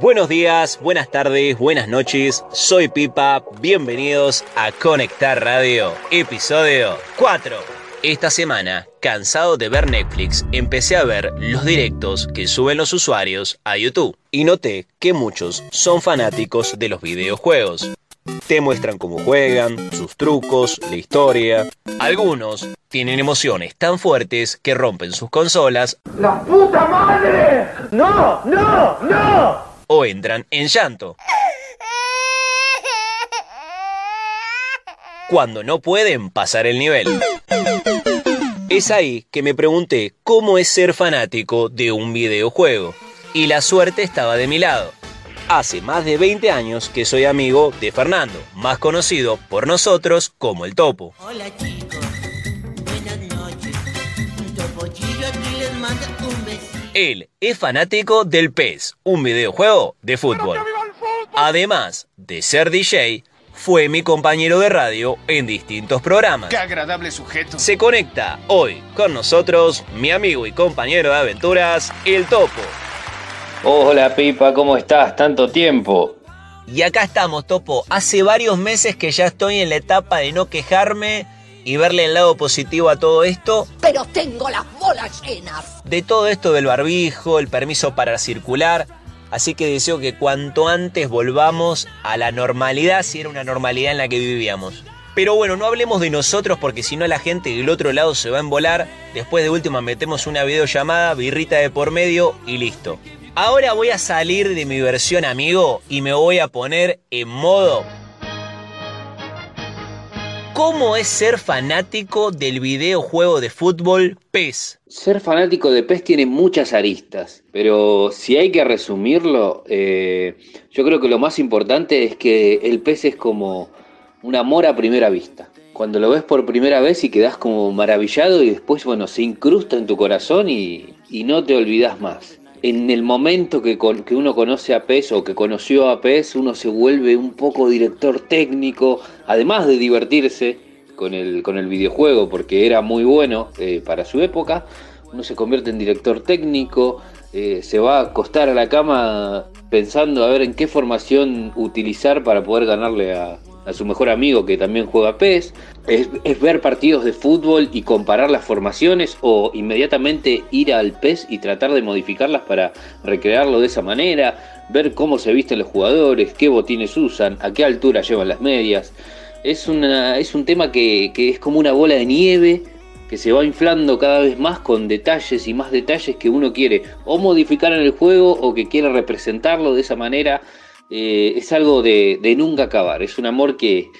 Buenos días, buenas tardes, buenas noches, soy Pipa, bienvenidos a Conectar Radio, episodio 4. Esta semana, cansado de ver Netflix, empecé a ver los directos que suben los usuarios a YouTube y noté que muchos son fanáticos de los videojuegos. Te muestran cómo juegan, sus trucos, la historia. Algunos tienen emociones tan fuertes que rompen sus consolas. ¡La puta madre! ¡No! ¡No! ¡No! o entran en llanto. Cuando no pueden pasar el nivel. Es ahí que me pregunté cómo es ser fanático de un videojuego. Y la suerte estaba de mi lado. Hace más de 20 años que soy amigo de Fernando, más conocido por nosotros como el Topo. Hola chicos, buenas noches. Topochillo aquí les manda un besito. Él es fanático del PES, un videojuego de fútbol. Además de ser DJ, fue mi compañero de radio en distintos programas. Qué agradable sujeto. Se conecta hoy con nosotros mi amigo y compañero de aventuras, el Topo. Hola Pipa, ¿cómo estás? Tanto tiempo. Y acá estamos, Topo. Hace varios meses que ya estoy en la etapa de no quejarme y verle el lado positivo a todo esto. Pero tengo las bolas llenas. De todo esto del barbijo, el permiso para circular. Así que deseo que cuanto antes volvamos a la normalidad, si era una normalidad en la que vivíamos. Pero bueno, no hablemos de nosotros porque si no la gente del otro lado se va a embolar. Después de última metemos una videollamada, birrita de por medio y listo. Ahora voy a salir de mi versión amigo y me voy a poner en modo ¿Cómo es ser fanático del videojuego de fútbol PES? Ser fanático de PES tiene muchas aristas, pero si hay que resumirlo, eh, yo creo que lo más importante es que el PES es como un amor a primera vista. Cuando lo ves por primera vez y quedas como maravillado y después, bueno, se incrusta en tu corazón y, y no te olvidas más en el momento que, que, uno conoce a PES o que conoció a PES, uno se vuelve un poco director técnico, además de divertirse con el, videojuego, porque era muy bueno eh, para su época, uno se convierte en director técnico, eh, se va a acostar a la cama pensando a ver en qué formación utilizar para poder ganarle a, a su mejor amigo que también juega PES, es, ver partidos de fútbol y comparar las formaciones o inmediatamente ir al PES y tratar de modificarlas para recrearlo de esa manera, ver cómo se visten los jugadores, qué botines usan, a qué altura llevan las medias. Es, una, es un tema que, que es como una bola de nieve que se va inflando cada vez más con detalles y más detalles que uno quiere o modificar en el juego o que quiere representarlo de esa manera eh, es algo de, nunca acabar, es un amor que,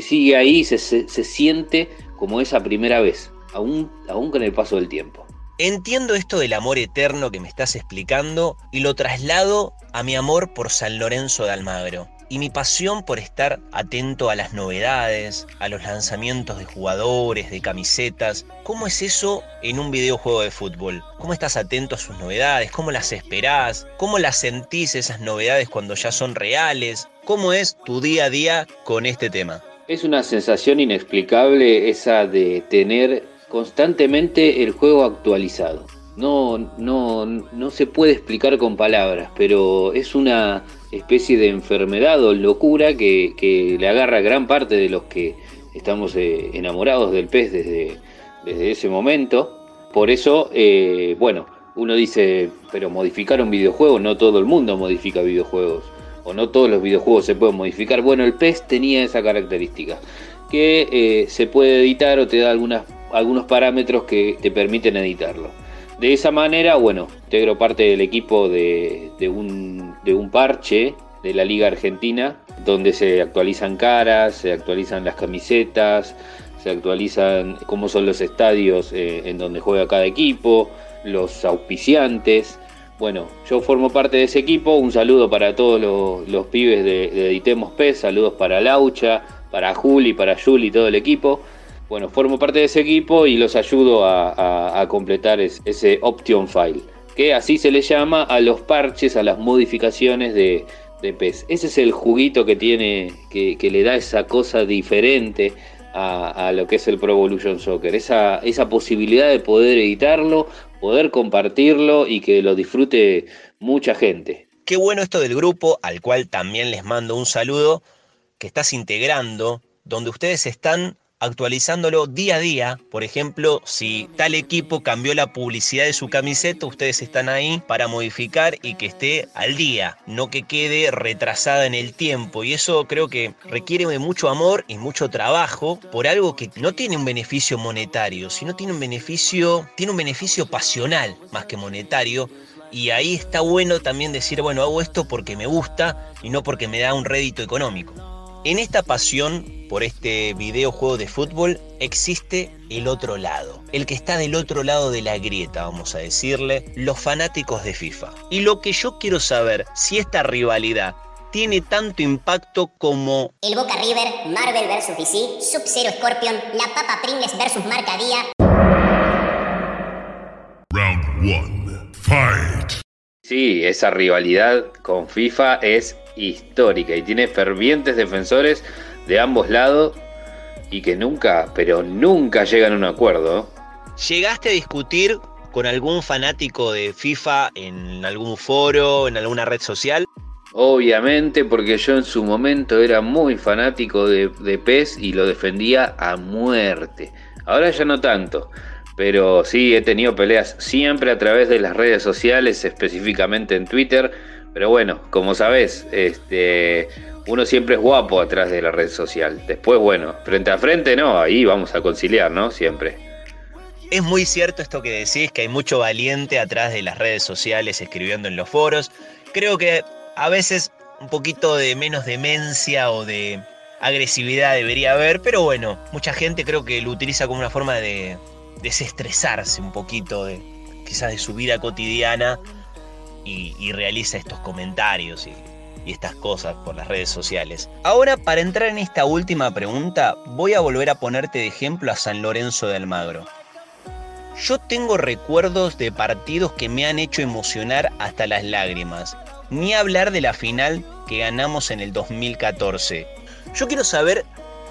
sigue ahí, se, se, siente como esa primera vez, aún, aún con el paso del tiempo. Entiendo esto del amor eterno que me estás explicando y lo traslado a mi amor por San Lorenzo de Almagro y mi pasión por estar atento a las novedades, a los lanzamientos de jugadores, de camisetas. ¿Cómo es eso en un videojuego de fútbol? ¿Cómo estás atento a sus novedades? ¿Cómo las esperás? ¿Cómo las sentís esas novedades cuando ya son reales? ¿Cómo es tu día a día con este tema? Es una sensación inexplicable esa de tener constantemente el juego actualizado no, no, no se puede explicar con palabras, pero es una especie de enfermedad o locura que, le agarra a gran parte de los que estamos eh, enamorados del pez desde, desde ese momento. Por eso, eh, bueno, uno dice, pero modificar un videojuego, no todo el mundo modifica videojuegos, o no todos los videojuegos se pueden modificar. Bueno, el pez tenía esa característica, que eh, se puede editar o te da algunas, algunos parámetros que te permiten editarlo. De esa manera, bueno, integro parte del equipo de, un, de un parche de la Liga Argentina, donde se actualizan caras, se actualizan las camisetas, se actualizan cómo son los estadios eh, en donde juega cada equipo, los auspiciantes. Bueno, yo formo parte de ese equipo. Un saludo para todos los, pibes de, de Editemos PES, saludos para Laucha, para Juli, para Juli todo el equipo. Bueno, formo parte de ese equipo y los ayudo a, completar ese option file, que así se le llama a los parches, a las modificaciones de, PES. Ese es el juguito que tiene, que, le da esa cosa diferente a, lo que es el Pro Evolution Soccer. Esa, esa posibilidad de poder editarlo, poder compartirlo y que lo disfrute mucha gente. Qué bueno esto del grupo, al cual también les mando un saludo, que estás integrando, donde ustedes están actualizándolo día a día. Por ejemplo, si tal equipo cambió la publicidad de su camiseta, ustedes están ahí para modificar y que esté al día, no que quede retrasada en el tiempo. Y eso creo que requiere de mucho amor y mucho trabajo por algo que no tiene un beneficio monetario, sino tiene un beneficio, tiene un beneficio pasional más que monetario. Y ahí está bueno también decir, bueno, hago esto porque me gusta y no porque me da un rédito económico. En esta pasión por este videojuego de fútbol existe el otro lado, el que está del otro lado de la grieta, vamos a decirle, los fanáticos de FIFA. Y lo que yo quiero saber, si esta rivalidad tiene tanto impacto como el Boca River, Marvel vs DC, Sub-Zero Scorpion, la Papa Pringles vs Marcadía. Round 1. Fight. Sí, esa rivalidad con FIFA es histórica y tiene fervientes defensores de ambos lados y que nunca, pero nunca llegan a un acuerdo. ¿Llegaste a discutir con algún fanático de FIFA en algún foro, en alguna red social? Obviamente, porque yo en su momento era muy fanático de, de PES y lo defendía a muerte. Ahora ya no tanto, pero sí he tenido peleas siempre a través de las redes sociales, específicamente en Twitter pero bueno, como sabes, este, uno siempre es guapo atrás de la red social. Después, bueno, frente a frente no, ahí vamos a conciliar, ¿no? Siempre. Es muy cierto esto que decís, que hay mucho valiente atrás de las redes sociales escribiendo en los foros. Creo que a veces un poquito de menos demencia o de agresividad debería haber, pero bueno, mucha gente creo que lo utiliza como una forma de desestresarse un poquito de quizás de su vida cotidiana y, realiza estos comentarios y, y estas cosas por las redes sociales. Ahora, para entrar en esta última pregunta, voy a volver a ponerte de ejemplo a San Lorenzo de Almagro. Yo tengo recuerdos de partidos que me han hecho emocionar hasta las lágrimas, ni hablar de la final que ganamos en el 2014. Yo quiero saber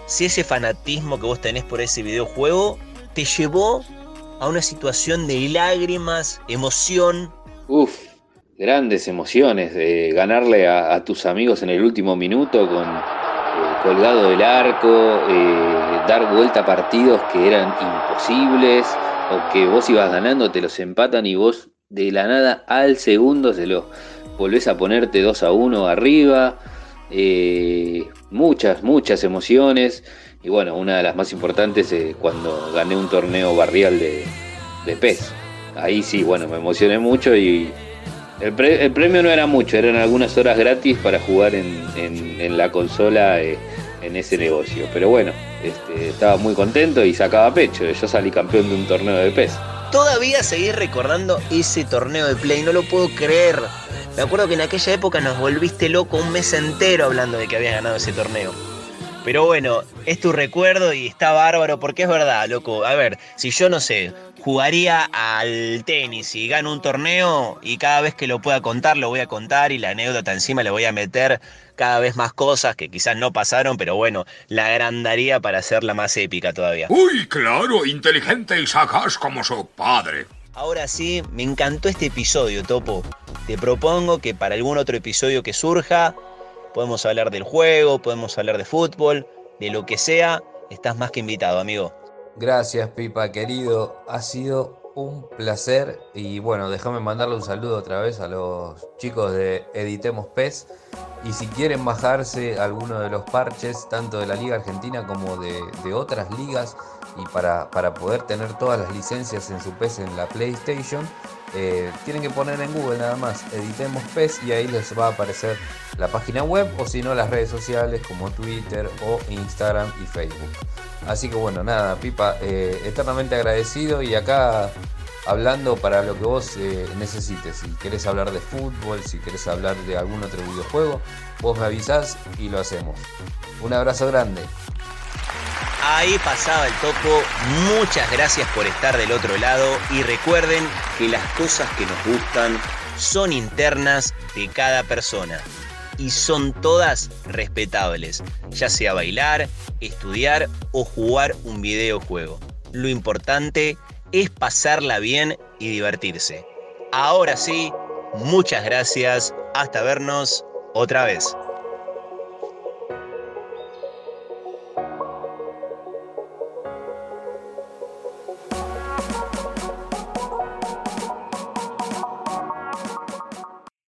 si ese fanatismo que vos tenés por ese videojuego te llevó a una situación de lágrimas, emoción. Uf, grandes emociones ganarle a, tus amigos en el último minuto con eh, colgado del arco, eh, dar vuelta a partidos que eran imposibles o que vos ibas ganando, te los empatan y vos de la nada al segundo se los volvés a ponerte 2 a 1 arriba. Eh, muchas, muchas emociones. Y bueno, una de las más importantes es cuando gané un torneo barrial de, de PES. Ahí sí, bueno, me emocioné mucho y el, premio no era mucho, eran algunas horas gratis para jugar en, la consola eh, en ese negocio. Pero bueno, este, estaba muy contento y sacaba pecho. Yo salí campeón de un torneo de PES. Todavía seguís recordando ese torneo de Play, no lo puedo creer. Me acuerdo que en aquella época nos volviste loco un mes entero hablando de que habías ganado ese torneo. Pero bueno, es tu recuerdo y está bárbaro porque es verdad, loco. A ver, si yo no sé, jugaría al tenis y gano un torneo y cada vez que lo pueda contar lo voy a contar y la anécdota encima le voy a meter cada vez más cosas que quizás no pasaron, pero bueno, la agrandaría para hacerla más épica todavía. Uy, claro, inteligente y sagaz como su padre. Ahora sí, me encantó este episodio, Topo. Te propongo que para algún otro episodio que surja, podemos hablar del juego, podemos hablar de fútbol, de lo que sea. Estás más que invitado, amigo. Gracias, Pipa, querido. Ha sido un placer. Y bueno, déjame mandarle un saludo otra vez a los chicos de Editemos PES. Y si quieren bajarse alguno de los parches, tanto de la Liga Argentina como de, otras ligas, y para, para, poder tener todas las licencias en su PES en la PlayStation, eh, tienen que poner en Google nada más Editemos PES y ahí les va a aparecer la página web o si no las redes sociales como Twitter o Instagram y Facebook. Así que bueno, nada, Pipa, eh, eternamente agradecido y acá hablando para lo que vos eh, necesites. Si querés hablar de fútbol, si querés hablar de algún otro videojuego, vos me avisás y lo hacemos. Un abrazo grande. Ahí pasaba el topo. Muchas gracias por estar del otro lado y recuerden que las cosas que nos gustan son internas de cada persona. y son todas respetables, ya sea bailar, estudiar o jugar un videojuego. Lo importante es pasarla bien y divertirse. Ahora sí, muchas gracias, hasta vernos otra vez.